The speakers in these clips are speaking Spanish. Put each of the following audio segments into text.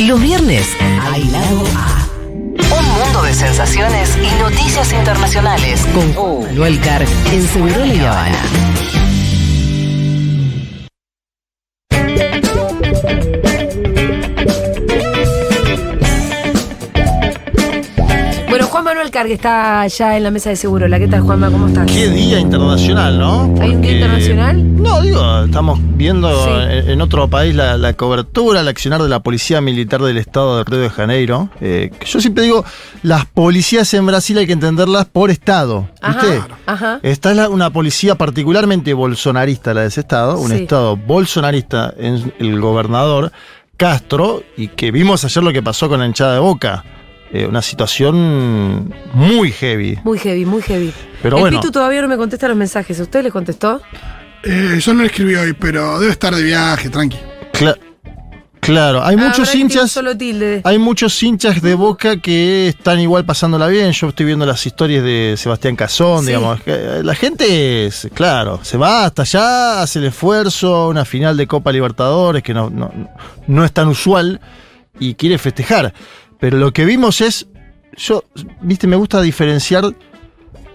Los viernes, al lado A. Un mundo de sensaciones y noticias internacionales con Manuel Carr en Seguro La Habana. Cargue está ya en la mesa de seguro. ¿La qué tal, Juanma? ¿Cómo estás? Qué día internacional, ¿no? ¿Hay un día internacional? No, digo, estamos viendo Sí. en, en otro país la, la cobertura, el accionar de la Policía Militar del Estado de Río de Janeiro. Eh, que yo siempre digo, las policías en Brasil hay que entenderlas por Estado. ¿Viste? Ajá, ajá. Esta es la- una policía particularmente bolsonarista, la de ese Estado, un Sí. Estado bolsonarista en el gobernador Castro, y que vimos ayer lo que pasó con la hinchada de Boca. Eh, una situación muy heavy. Muy heavy, muy heavy. Pero el bueno. Pitu todavía no me contesta los mensajes. ¿Usted le contestó? Eh, yo no lo escribí hoy, pero debe estar de viaje, tranqui. Cla- claro, hay Ah, muchos hinchas. Solo tilde. Hay muchos hinchas de Boca que están igual pasándola bien. Yo estoy viendo las historias de Sebastián Cazón, Sí. digamos. que La gente, es, claro, se va hasta allá, hace el esfuerzo, una final de Copa Libertadores que no, no, no es tan usual y quiere festejar. Pero lo que vimos es, yo, viste, me gusta diferenciar,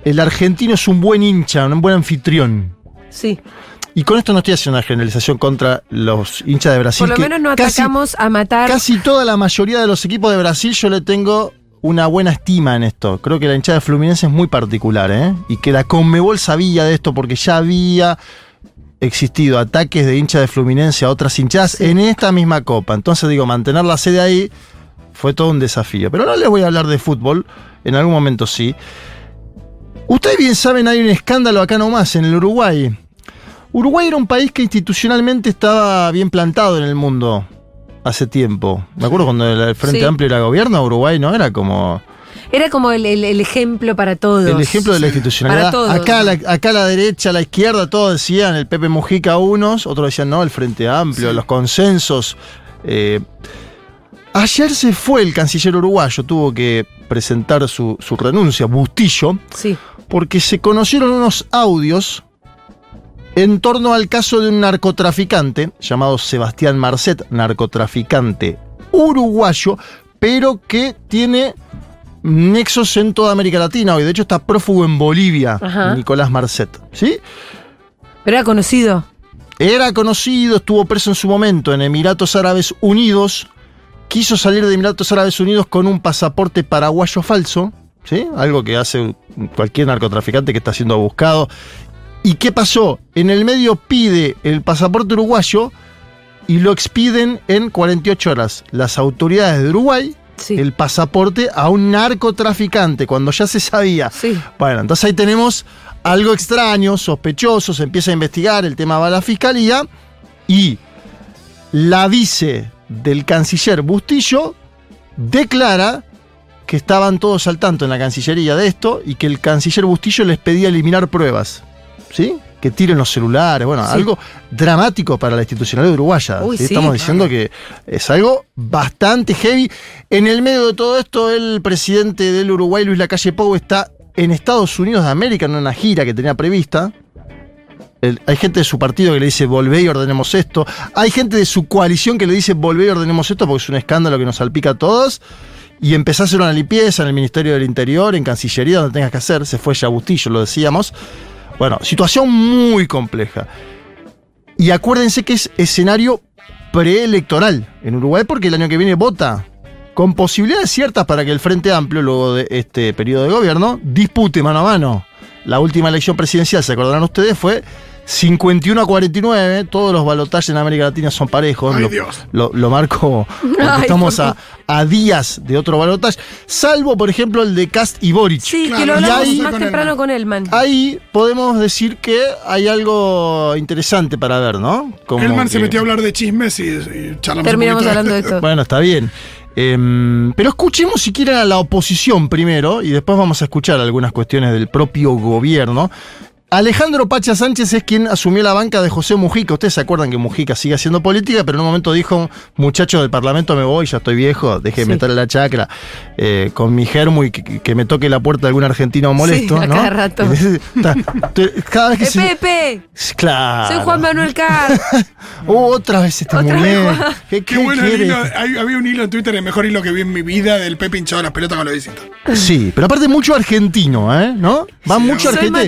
el argentino es un buen hincha, un buen anfitrión. Sí. Y con esto no estoy haciendo una generalización contra los hinchas de Brasil. Por lo menos no casi- atacamos a matar. Casi toda la mayoría de los equipos de Brasil yo le tengo una buena estima en esto. Creo que la hinchada de Fluminense es muy particular, ¿eh? Y que la Conmebol sabía de esto porque ya había existido ataques de hinchas de Fluminense a otras hinchadas en esta misma copa. Entonces digo, mantener la sede ahí fue todo un desafío. Pero no les voy a hablar de fútbol, en algún momento sí. Ustedes bien saben, hay un escándalo acá nomás, en el Uruguay. Uruguay era un país que institucionalmente estaba bien plantado en el mundo hace tiempo. Me acuerdo cuando el Frente Sí. Amplio era gobierno, Uruguay no era como Era como el, el- el ejemplo para todos. el ejemplo de la Para institucionalidad. todos. Acá, a la, acá a la derecha, a la izquierda, todos decían el Pepe Mujica unos, otros decían no, el Frente Amplio, los consensos. Eh, ayer se fue el canciller uruguayo, tuvo que presentar su, su renuncia, Bustillo, Sí. porque se conocieron unos audios en torno al caso de un narcotraficante llamado Sebastián Marcet, narcotraficante uruguayo, pero que tiene nexos en toda América Latina hoy. De hecho, está prófugo en Bolivia, Ajá. Nicolás Marcet. ¿Sí? Pero era conocido. Era conocido, estuvo preso en su momento en Emiratos Árabes Unidos. Quiso salir de Emiratos Árabes Unidos con un pasaporte paraguayo falso, ¿sí? Algo que hace cualquier narcotraficante que está siendo buscado. ¿Y qué pasó? En el medio pide el pasaporte uruguayo y lo expiden en 48 horas. Las autoridades de Uruguay, Sí. el pasaporte a un narcotraficante, cuando ya se sabía. Sí. Bueno, entonces ahí tenemos algo extraño, sospechoso, se empieza a investigar, el tema va a la fiscalía y la vice del canciller Bustillo declara que estaban todos al tanto en la Cancillería de esto y que el canciller Bustillo les pedía eliminar pruebas. ¿Sí? Que tiren los celulares. Bueno, Sí. algo dramático para la institucionalidad uruguaya. Uy, ¿sí? sí. Estamos diciendo que es algo bastante heavy. En el medio de todo esto, el presidente del Uruguay, Luis Lacalle Pou, está en Estados Unidos de América en una gira que tenía prevista. Hay gente de su partido que le dice volvé y ordenemos esto. Hay gente de su coalición que le dice volvé y ordenemos esto porque es un escándalo que nos salpica a todos. Y empezó a hacer una limpieza en el Ministerio del Interior, en Cancillería, donde tengas que hacer. Se fue ya Bustillo, lo decíamos. Bueno, situación muy compleja. Y acuérdense que es escenario preelectoral en Uruguay porque el año que viene vota con posibilidades ciertas para que el Frente Amplio, luego de este periodo de gobierno, dispute mano a mano. La última elección presidencial, se acordarán ustedes, fue 51 a 49. Todos los balotajes en América Latina son parejos. Ay, lo, Dios. Lo, lo marco porque Ay, estamos a, a días de otro balotaje. Salvo, por ejemplo, el de Cast y Boric. Sí, Claro, que lo hablamos ahí- más con temprano Elman. con Elman. Ahí podemos decir que hay algo interesante para ver, ¿no? Como Elman se metió a hablar de chismes y, y charlamos Terminamos hablando de esto. Bueno, está bien. Em, pero escuchemos si quieren a la oposición primero y después vamos a escuchar algunas cuestiones del propio gobierno. Alejandro Pacha Sánchez es quien asumió la banca de José Mujica. Ustedes se acuerdan que Mujica sigue haciendo política, pero en un momento dijo, muchachos del Parlamento me voy, ya estoy viejo, déjenme Sí. estar en la chacra eh, con mi germo y que, que me toque la puerta de algún argentino molesto, Sí, cada rato. Cada vez que ¡Eh, se- Pepe! Claro. Soy Juan Manuel Carr. Oh, otra vez este Otra vez. ¿Qué, Qué qué bueno hilo. hay- había un hilo en Twitter, el mejor hilo que vi en mi vida, del Pepe hinchado las pelotas con los visitas. Sí, pero aparte mucho argentino, ¿eh? ¿No? Va Sí, mucho Soy argentino.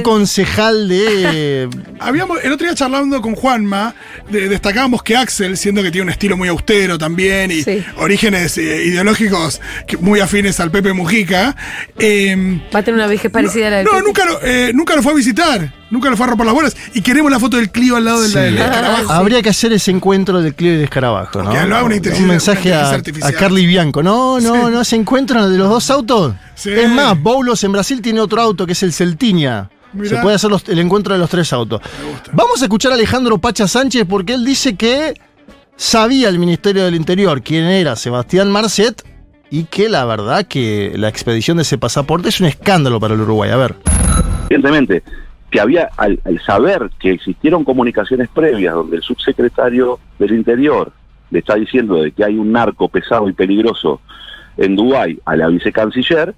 Un concejal de. Habíamos, el otro día charlando con Juanma, de- destacábamos que Axel, siendo que tiene un estilo muy austero también y Sí. orígenes eh, ideológicos que- muy afines al Pepe Mujica, eh, Va a tener una vejez parecida a la del no, Pepe. nunca lo, eh, nunca lo fue a visitar, nunca lo fue a romper las bolas y queremos la foto del Clio al lado del, Sí. del escarabajo. Habría que hacer ese encuentro del Clio y del escarabajo, ¿no? Que lo haga una inteligencia- Un mensaje una a. Carly Bianco. No, no, no se encuentran de los dos autos. Sí. Es más, Boulos en Brasil tiene otro auto que es el Celtinia. Mirá. Se puede hacer los- el encuentro de los tres autos. Vamos a escuchar a Alejandro Pacha Sánchez porque él dice que sabía el Ministerio del Interior quién era Sebastián Marcet y que la verdad que la expedición de ese pasaporte es un escándalo para el Uruguay. A ver. evidentemente que había, al, al saber que existieron comunicaciones previas donde el subsecretario del Interior le está diciendo de que hay un narco pesado y peligroso en Dubái a la vicecanciller,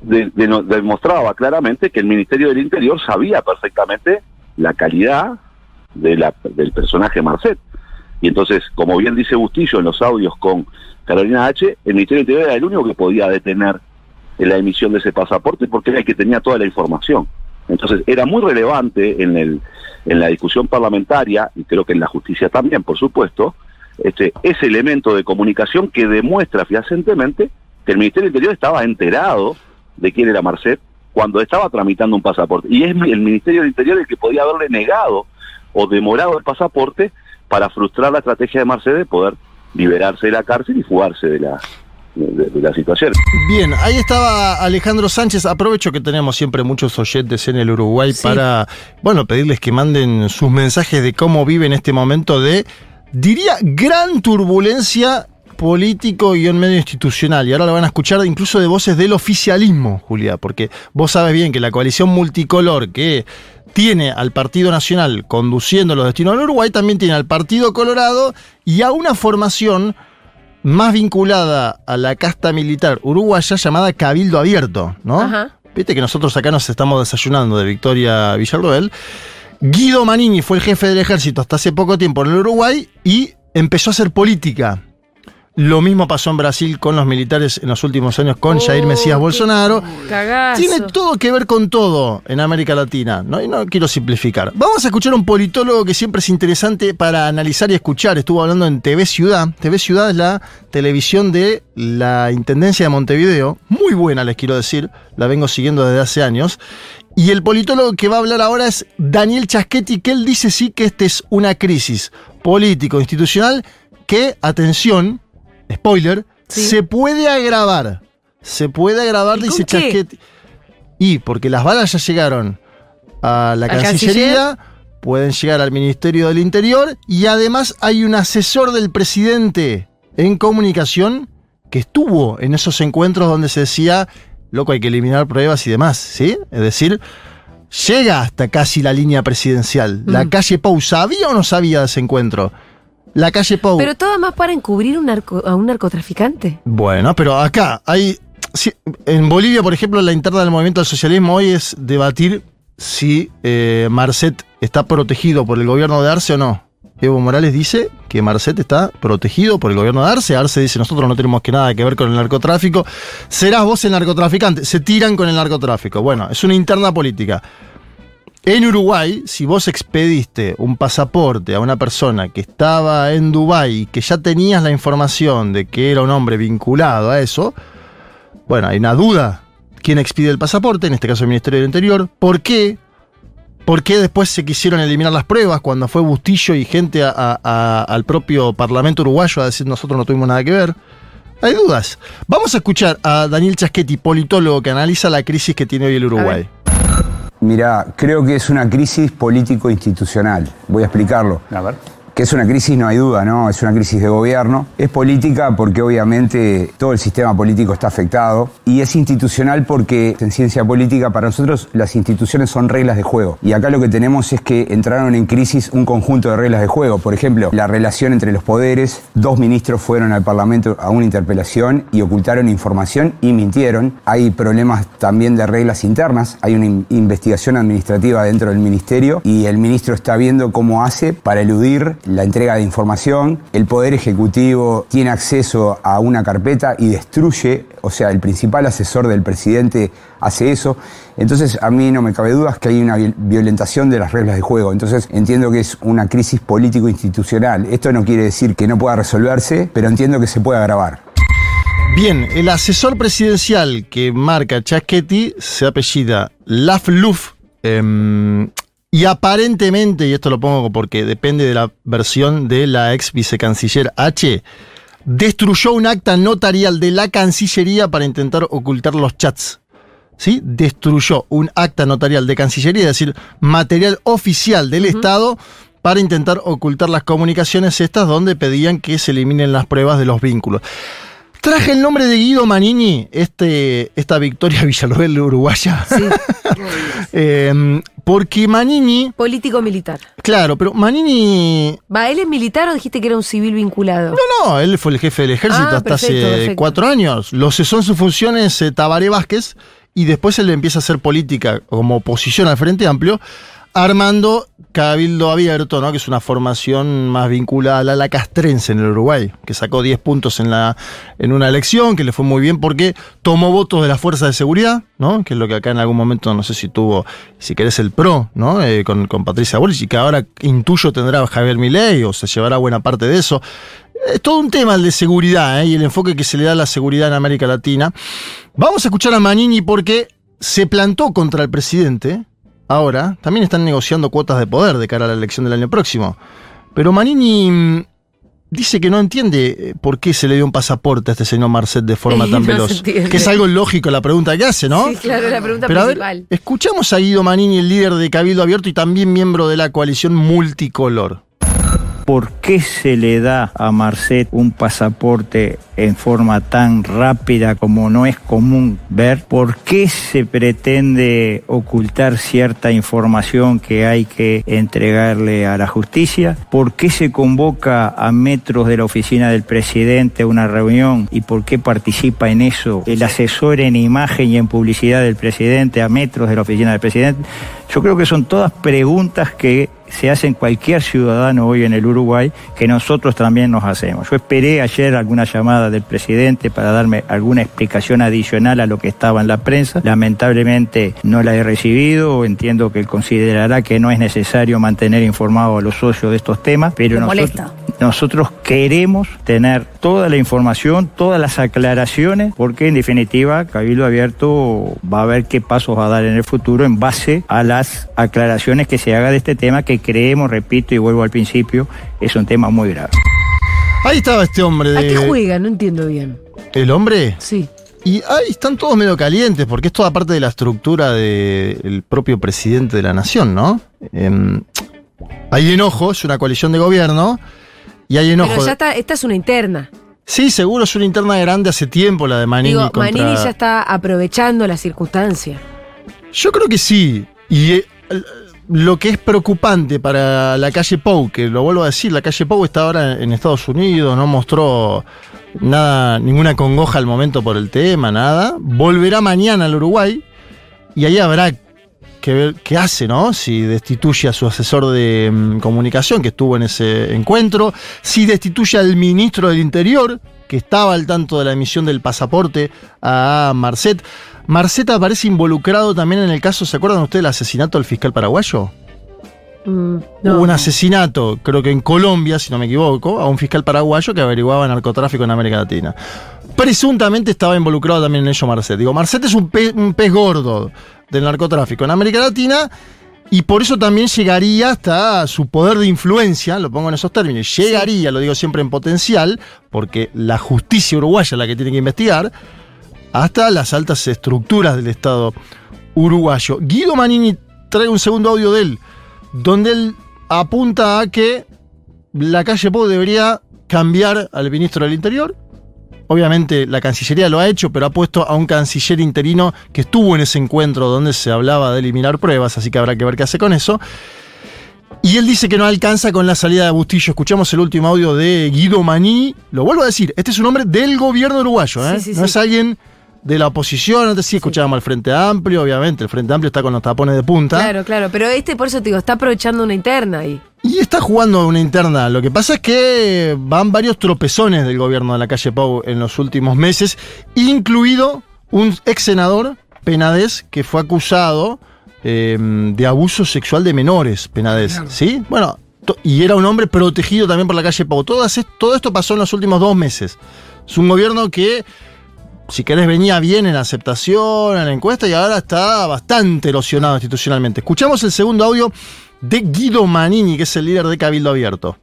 de- demostraba claramente que el Ministerio del Interior sabía perfectamente la calidad de la- del personaje Marcet. Y entonces, como bien dice Bustillo en los audios con Carolina H., el Ministerio del Interior era el único que podía detener en la emisión de ese pasaporte porque era el que tenía toda la información. Entonces era muy relevante en, el, en la discusión parlamentaria, y creo que en la justicia también, por supuesto, este, ese elemento de comunicación que demuestra fehacientemente que el Ministerio del Interior estaba enterado de quién era Marcet cuando estaba tramitando un pasaporte. Y es el Ministerio del Interior el que podía haberle negado o demorado el pasaporte para frustrar la estrategia de Marcet de poder liberarse de la cárcel y fugarse de la, de- de la situación. Bien, ahí estaba Alejandro Sánchez. Aprovecho que tenemos siempre muchos oyentes en el Uruguay Sí. para, bueno, pedirles que manden sus mensajes de cómo vive en este momento de, diría, gran turbulencia político y en medio institucional. Y ahora lo van a escuchar incluso de voces del oficialismo, Julia, porque vos sabes bien que la coalición multicolor que tiene al Partido Nacional conduciendo los destinos del Uruguay, también tiene al Partido Colorado y a una formación más vinculada a la casta militar uruguaya llamada Cabildo Abierto, ¿no? Ajá. Viste que nosotros acá nos estamos desayunando de Victoria Villarroel. Guido Manini fue el jefe del ejército hasta hace poco tiempo en el Uruguay y empezó a hacer política. Lo mismo pasó en Brasil con los militares en los últimos años con Jair Oh, Mesías Bolsonaro. Cagazo. Tiene todo que ver con todo en América Latina, ¿no? Y no quiero simplificar. Vamos a escuchar a un politólogo que siempre es interesante para analizar y escuchar. Estuvo hablando en TV Ciudad. TV Ciudad es la televisión de la Intendencia de Montevideo. Muy buena, les quiero decir. La vengo siguiendo desde hace años. Y el politólogo que va a hablar ahora es Daniel Chaschetti, que él dice sí que esta es una crisis político-institucional que, atención, spoiler, Sí. se puede agravar. Se puede agravar, ¿Y dice? Chaschetti. Y porque las balas ya llegaron a la ¿Al Cancillería, pueden llegar al Ministerio del Interior y además hay un asesor del presidente en comunicación que estuvo en esos encuentros donde se decía, loco, hay que eliminar pruebas y demás, ¿sí? Es decir, llega hasta casi la línea presidencial. La Mm. calle Pou, ¿sabía o no sabía de ese encuentro? La calle Pou. Pero todo más para encubrir un narco- a un narcotraficante. Bueno, pero acá hay. si- en Bolivia, por ejemplo, la interna del movimiento del socialismo hoy es debatir si eh, Marcet está protegido por el gobierno de Arce o no. Evo Morales dice que Marcet está protegido por el gobierno de Arce. Arce dice nosotros no tenemos que nada que ver con el narcotráfico. Serás vos el narcotraficante. Se tiran con el narcotráfico. Bueno, es una interna política. En Uruguay, si vos expediste un pasaporte a una persona que estaba en Dubái y que ya tenías la información de que era un hombre vinculado a eso, bueno, hay una duda. ¿Quién expide el pasaporte? En este caso el Ministerio del Interior. ¿Por qué? ¿Por qué después se quisieron eliminar las pruebas cuando fue Bustillo y gente a- a- a- al propio Parlamento uruguayo a decir nosotros no tuvimos nada que ver? Hay dudas. Vamos a escuchar a Daniel Chaschetti, politólogo que analiza la crisis que tiene hoy el Uruguay. Mira, creo que es una crisis político-institucional. Voy a explicarlo. A ver. Que es una crisis, no hay duda, ¿no? Es una crisis de gobierno. Es política porque obviamente todo el sistema político está afectado. Y es institucional porque en ciencia política para nosotros las instituciones son reglas de juego. Y acá lo que tenemos es que entraron en crisis un conjunto de reglas de juego. Por ejemplo, la relación entre los poderes. Dos ministros fueron al Parlamento a una interpelación y ocultaron información y mintieron. Hay problemas también de reglas internas. Hay una in- investigación administrativa dentro del ministerio y el ministro está viendo cómo hace para eludir la entrega de información. El Poder Ejecutivo tiene acceso a una carpeta y destruye, o sea, el principal asesor del presidente hace eso. Entonces, a mí no me cabe dudas que hay una viol- violentación de las reglas de juego. Entonces, entiendo que es una crisis político-institucional. Esto no quiere decir que no pueda resolverse, pero entiendo que se puede agravar. Bien, el asesor presidencial que marca Chaschetti se apellida Lafluf. em, y aparentemente, y esto lo pongo porque depende de la versión de la ex vicecanciller H, destruyó un acta notarial de la Cancillería para intentar ocultar los chats. ¿Sí? Destruyó un acta notarial de Cancillería, es decir, material oficial del Estado para intentar ocultar las comunicaciones estas donde pedían que se eliminen las pruebas de los vínculos. Traje el nombre de Guido Manini, este, esta victoria Villarroel uruguaya. Sí. Eh, porque Manini, Político militar. claro, pero Manini. ¿Va, él es militar o dijiste que era un civil vinculado? No, no, él fue el jefe del ejército Ah, hasta perfecto, hace perfecto. cuatro años. Lo cesó en sus funciones eh, Tabaré Vázquez y después él empieza a hacer política como oposición al Frente Amplio, armando Cabildo Abierto, ¿no? que es una formación más vinculada a la, la castrense en el Uruguay, que sacó 10 puntos en, la, en una elección, que le fue muy bien porque tomó votos de las fuerzas de seguridad, ¿no? que es lo que acá en algún momento, no sé si tuvo, si querés, el PRO, ¿no? Eh, con, con Patricia Bullrich, y que ahora intuyo tendrá Javier Milei o se llevará buena parte de eso. Es todo un tema el de seguridad ¿eh? y el enfoque que se le da a la seguridad en América Latina. Vamos a escuchar a Manini porque se plantó contra el presidente. Ahora, también están negociando cuotas de poder de cara a la elección del año próximo. Pero Manini mm, dice que no entiende eh, por qué se le dio un pasaporte a este señor Marcet de forma tan no veloz. Que es algo lógico la pregunta que hace, ¿no? Sí, claro, la pregunta Pero a ver, principal. escuchamos a Guido Manini, el líder de Cabildo Abierto y también miembro de la coalición multicolor. ¿Por qué se le da a Marcet un pasaporte en forma tan rápida como no es común ver? ¿Por qué se pretende ocultar cierta información que hay que entregarle a la justicia? ¿Por qué se convoca a metros de la oficina del presidente una reunión y por qué participa en eso el asesor en imagen y en publicidad del presidente a metros de la oficina del presidente? Yo creo que son todas preguntas que se hacen cualquier ciudadano hoy en el Uruguay que nosotros también nos hacemos. Yo esperé ayer alguna llamada del presidente para darme alguna explicación adicional a lo que estaba en la prensa. Lamentablemente no la he recibido. Entiendo que él considerará que no es necesario mantener informados a los socios de estos temas, pero nosotros, nosotros queremos tener toda la información, todas las aclaraciones, porque en definitiva Cabildo Abierto va a ver qué pasos va a dar en el futuro en base a las aclaraciones que se haga de este tema que creemos, repito y vuelvo al principio, es un tema muy grave. Ahí estaba este hombre ¿A qué de. juega? No entiendo bien. ¿El hombre? Sí. Y ahí están todos medio calientes, porque es toda parte de la estructura del propio presidente de la nación, ¿no? Em, hay enojo, es una coalición de gobierno, y hay enojo. Pero ya de- está, esta es una interna. Sí, seguro es una interna grande hace tiempo la de Manini Digo, contra... Manini ya está aprovechando la circunstancia. Yo creo que sí. Y eh, lo que es preocupante para la calle Pou, que lo vuelvo a decir, la calle Pou está ahora en Estados Unidos, no mostró nada, ninguna congoja al momento por el tema, nada. Volverá mañana al Uruguay y ahí habrá que ver qué hace, ¿no? Si destituye a su asesor de mm, comunicación que estuvo en ese encuentro, si destituye al ministro del Interior que estaba al tanto de la emisión del pasaporte a Marcet. Marcet aparece involucrado también en el caso, ¿se acuerdan ustedes del asesinato del fiscal paraguayo? Mm, no. Hubo un asesinato, creo que en Colombia, si no me equivoco, a un fiscal paraguayo que averiguaba narcotráfico en América Latina. Presuntamente estaba involucrado también en ello Marcet. Digo, Marcet es un pez, un pez gordo del narcotráfico en América Latina y por eso también llegaría hasta su poder de influencia, lo pongo en esos términos, llegaría, lo digo siempre en potencial, porque la justicia uruguaya es la que tiene que investigar, hasta las altas estructuras del Estado uruguayo. Guido Manini trae un segundo audio de él, donde él apunta a que la calle Pou debería cambiar al ministro del Interior. Obviamente la Cancillería lo ha hecho, pero ha puesto a un canciller interino que estuvo en ese encuentro donde se hablaba de eliminar pruebas, así que habrá que ver qué hace con eso. Y él dice que no alcanza con la salida de Bustillo. Escuchamos el último audio de Guido Manini. Lo vuelvo a decir, este es un hombre del gobierno uruguayo, ¿eh? Sí, sí, no sí. es alguien de la oposición. Antes sí escuchábamos al Frente Amplio, obviamente. El Frente Amplio está con los tapones de punta. Claro, claro. Pero este, por eso te digo, está aprovechando una interna ahí. Y está jugando una interna. Lo que pasa es que van varios tropezones del gobierno de la calle Pau en los últimos meses, incluido un ex senador, Penades, que fue acusado eh, de abuso sexual de menores, Penades. Claro. ¿Sí? Bueno, y era un hombre protegido también por la calle Pau. Todo esto pasó en los últimos dos meses. Es un gobierno que, si querés, venía bien en aceptación, en la encuesta, y ahora está bastante erosionado institucionalmente. Escuchamos el segundo audio de Guido Manini, que es el líder de Cabildo Abierto.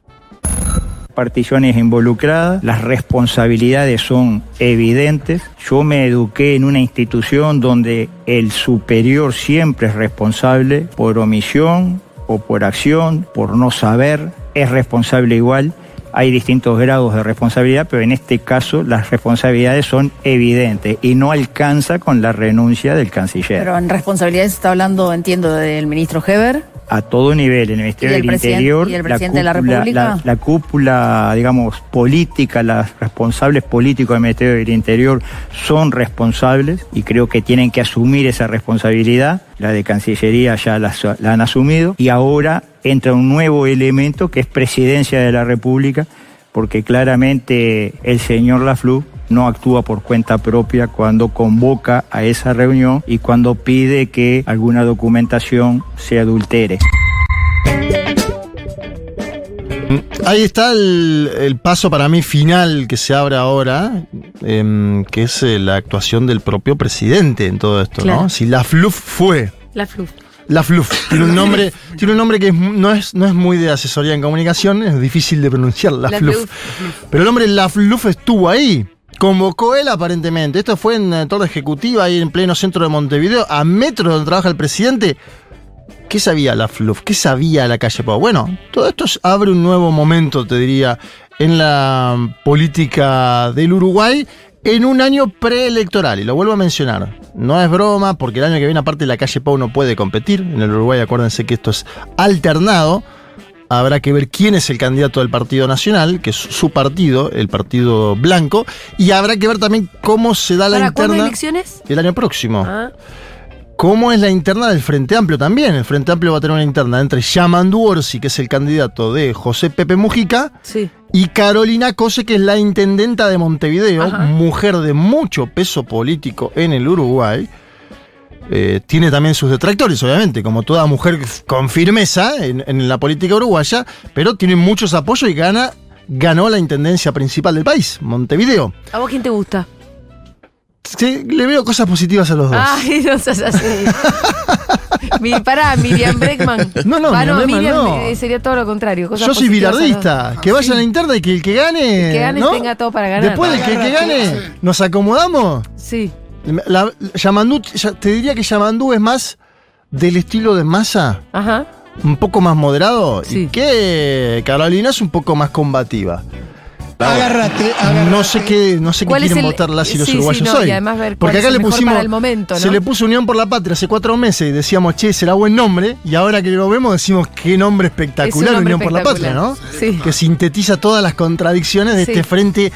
particiones involucradas, las responsabilidades son evidentes. Yo me eduqué en una institución donde el superior siempre es responsable por omisión o por acción, por no saber, es responsable igual. Hay distintos grados de responsabilidad, pero en este caso las responsabilidades son evidentes y no alcanza con la renuncia del canciller. Pero en responsabilidades está hablando, entiendo, del ministro Heber. a todo nivel, en el Ministerio ¿Y el del Interior, y el presidente de la República? la, la cúpula, digamos, política, los responsables políticos del Ministerio del Interior son responsables y creo que tienen que asumir esa responsabilidad. La de Cancillería ya la han asumido y ahora entra un nuevo elemento que es Presidencia de la República, porque claramente el señor Laflú no actúa por cuenta propia cuando convoca a esa reunión y cuando pide que alguna documentación se adultere. Ahí está el, el paso para mí final que se abre ahora, em, que es eh, la actuación del propio presidente en todo esto, Claro. ¿no? Si la FLUF fue. La fluf. La FLUF tiene un nombre, tiene un nombre que no, es, no es muy de asesoría en comunicación, es difícil de pronunciar, la, La FLUF. FLUF. Pero el hombre La FLUF estuvo ahí. Convocó él aparentemente. Esto fue en eh, Torre Ejecutiva, ahí en pleno centro de Montevideo, a metros donde trabaja el presidente. ¿Qué sabía la FLUF? ¿Qué sabía la calle Pau? Bueno, todo esto es- abre un nuevo momento, te diría, en la política del Uruguay en un año preelectoral. Y lo vuelvo a mencionar. No es broma, porque el año que viene, aparte, la calle Pau no puede competir. En el Uruguay, acuérdense que esto es alternado. Habrá que ver quién es el candidato del Partido Nacional, que es su partido, el Partido Blanco. Y habrá que ver también cómo se da la ¿Para interna elecciones? el año próximo. Ah, ¿Cómo es la interna del Frente Amplio también? El Frente Amplio va a tener una interna entre Yamandu Orsi, que es el candidato de José Pepe Mujica, sí. y Carolina Cose, que es la intendenta de Montevideo, Ajá. mujer de mucho peso político en el Uruguay. Eh, tiene también sus detractores, obviamente, como toda mujer con firmeza en, en la política uruguaya, pero tiene muchos apoyos y gana, ganó la intendencia principal del país, Montevideo. ¿A vos quién te gusta? Sí, le veo cosas positivas a los dos. Ay, no seas así. Mi, pará, Miriam Breckman. No, no, Ah, Miriam Breckman no. eh, sería todo lo contrario. cosas Yo soy bilardista. Que vaya a la interna y que el que gane. El que gane ¿no? tenga todo para ganar. Después del que, el que gane, nos acomodamos. Sí. La, Yamandú, ya- te diría que Yamandú es más del estilo de masa, Ajá. un poco más moderado, Sí. y que Carolina es un poco más combativa. Agárrate, No sé qué, no sé qué ¿Cuál es quieren el- votar las y los sí, sí, uruguayos no, hoy. y además ver Porque acá le pusimos. para el momento, ¿no? Se le puso Unión por la Patria hace cuatro meses y decíamos, che, será buen nombre. Y ahora que lo vemos, decimos, qué nombre espectacular, Es un nombre Unión por la Patria, ¿no? Sí. Que sintetiza todas las contradicciones de Sí. este frente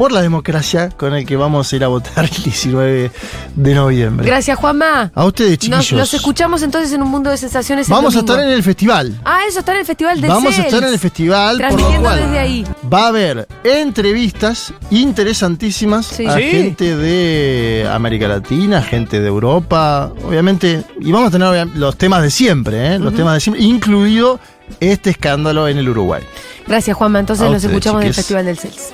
por la democracia con el que vamos a ir a votar el 19 de noviembre. Gracias, Juanma. A ustedes, chiquillos. nos escuchamos entonces en un mundo de sensaciones. el Vamos a estar en el festival. Ah, eso está en el Festival del Vamos a estar en el festival, por lo Transmitiendo cual desde ahí. va a haber entrevistas interesantísimas Sí. a Sí. gente de América Latina, gente de Europa, obviamente, y vamos a tener los temas de siempre, ¿eh? los temas de siempre, incluido este escándalo en el Uruguay. Gracias, Juanma. Entonces A nos ustedes, escuchamos en el. Festival del CELS.